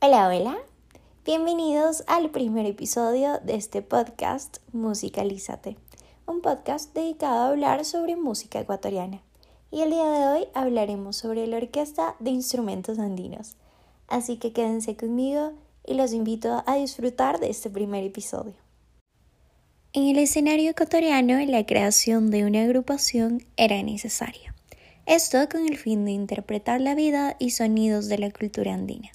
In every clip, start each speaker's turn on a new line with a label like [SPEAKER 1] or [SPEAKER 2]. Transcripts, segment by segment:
[SPEAKER 1] Hola, hola. Bienvenidos al primer episodio de este podcast Musicalízate, un podcast dedicado a hablar sobre música ecuatoriana. Y el día de hoy hablaremos sobre la Orquesta de Instrumentos Andinos. Así que quédense conmigo y los invito a disfrutar de este primer episodio. En el escenario ecuatoriano, la creación de una agrupación era necesaria. Esto con el fin de interpretar la vida y sonidos de la cultura andina.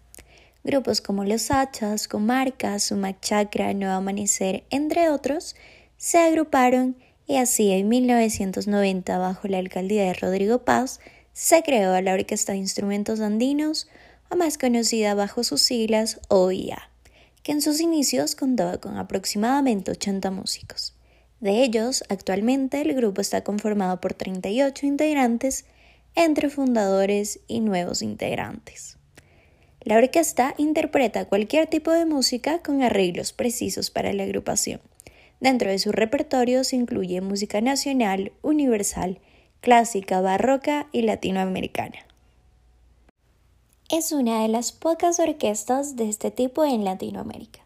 [SPEAKER 1] Grupos como Los Hachas, Comarcas, Sumac Chakra, Nuevo Amanecer, entre otros, se agruparon y así en 1990, bajo la alcaldía de Rodrigo Paz, se creó la Orquesta de Instrumentos Andinos, o más conocida bajo sus siglas OIA, que en sus inicios contaba con aproximadamente 80 músicos. De ellos, actualmente el grupo está conformado por 38 integrantes, entre fundadores y nuevos integrantes. La orquesta interpreta cualquier tipo de música con arreglos precisos para la agrupación. Dentro de su repertorio se incluye música nacional, universal, clásica, barroca y latinoamericana. Es una de las pocas orquestas de este tipo en Latinoamérica.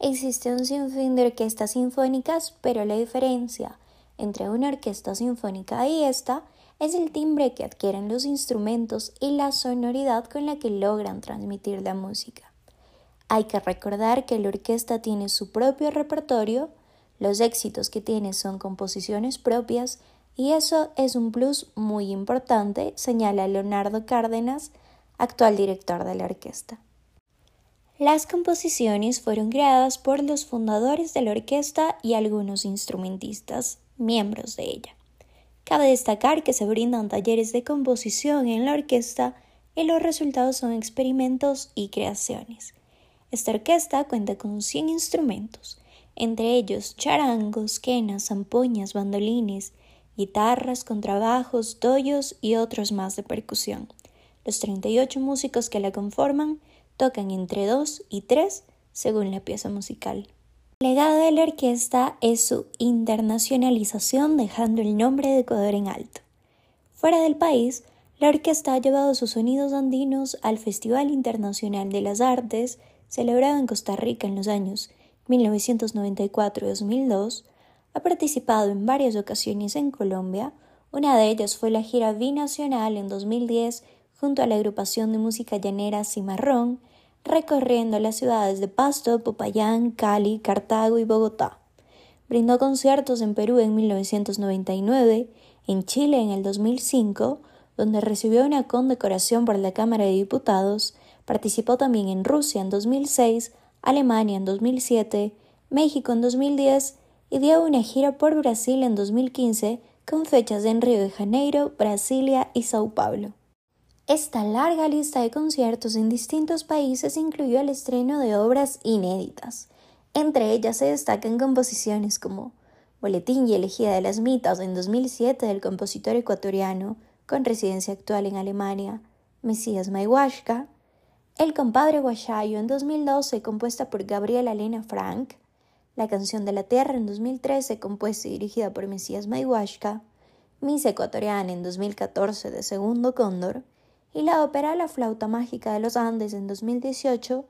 [SPEAKER 1] Existe un sinfín de orquestas sinfónicas, pero la diferencia entre una orquesta sinfónica y esta es el timbre que adquieren los instrumentos y la sonoridad con la que logran transmitir la música. Hay que recordar que la orquesta tiene su propio repertorio, los éxitos que tiene son composiciones propias y eso es un plus muy importante, señala Leonardo Cárdenas, actual director de la orquesta. Las composiciones fueron creadas por los fundadores de la orquesta y algunos instrumentistas, miembros de ella. Cabe destacar que se brindan talleres de composición en la orquesta y los resultados son experimentos y creaciones. Esta orquesta cuenta con 100 instrumentos, entre ellos charangos, quenas, zampoñas, bandolines, guitarras, contrabajos, doyos y otros más de percusión. Los 38 músicos que la conforman tocan entre 2 y 3 según la pieza musical. El legado de la orquesta es su internacionalización dejando el nombre de Ecuador en alto. Fuera del país, la orquesta ha llevado sus sonidos andinos al Festival Internacional de las Artes, celebrado en Costa Rica en los años 1994 y 2002, ha participado en varias ocasiones en Colombia, una de ellas fue la gira binacional en 2010 junto a la agrupación de música llanera Cimarrón, recorriendo las ciudades de Pasto, Popayán, Cali, Cartago y Bogotá. Brindó conciertos en Perú en 1999, en Chile en el 2005, donde recibió una condecoración por la Cámara de Diputados, participó también en Rusia en 2006, Alemania en 2007, México en 2010 y dio una gira por Brasil en 2015 con fechas en Río de Janeiro, Brasilia y Sao Paulo. Esta larga lista de conciertos en distintos países incluyó el estreno de obras inéditas. Entre ellas se destacan composiciones como Boletín y Elegida de las Mitas en 2007 del compositor ecuatoriano con residencia actual en Alemania, Mesías Maiwashka, El compadre Guayayo en 2012 compuesta por Gabriela Elena Frank, La canción de la tierra en 2013 compuesta y dirigida por Mesías Maiwashka, Miss Ecuatoriana en 2014 de Segundo Cóndor, y la ópera La flauta mágica de los Andes en 2018,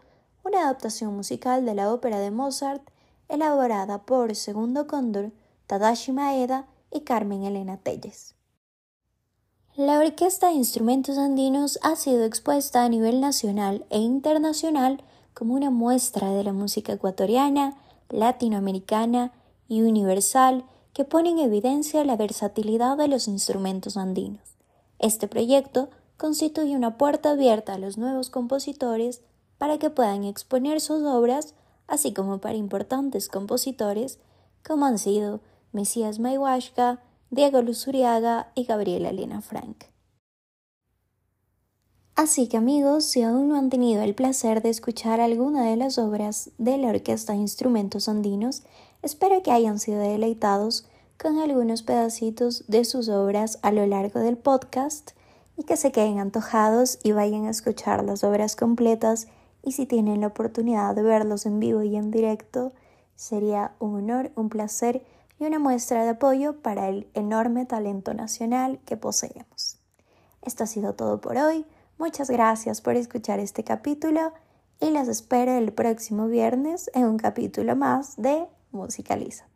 [SPEAKER 1] una adaptación musical de la ópera de Mozart elaborada por Segundo Cóndor, Tadashi Maeda y Carmen Elena Telles. La Orquesta de Instrumentos Andinos ha sido expuesta a nivel nacional e internacional como una muestra de la música ecuatoriana, latinoamericana y universal que pone en evidencia la versatilidad de los instrumentos andinos. Este proyecto constituye una puerta abierta a los nuevos compositores para que puedan exponer sus obras, así como para importantes compositores como han sido Mesías Maiwashka, Diego Luzuriaga y Gabriela Elena Frank. Así que amigos, si aún no han tenido el placer de escuchar alguna de las obras de la Orquesta de Instrumentos Andinos, espero que hayan sido deleitados con algunos pedacitos de sus obras a lo largo del podcast y que se queden antojados y vayan a escuchar las obras completas y si tienen la oportunidad de verlos en vivo y en directo, sería un honor, un placer y una muestra de apoyo para el enorme talento nacional que poseemos. Esto ha sido todo por hoy. Muchas gracias por escuchar este capítulo y las espero el próximo viernes en un capítulo más de Musicaliza.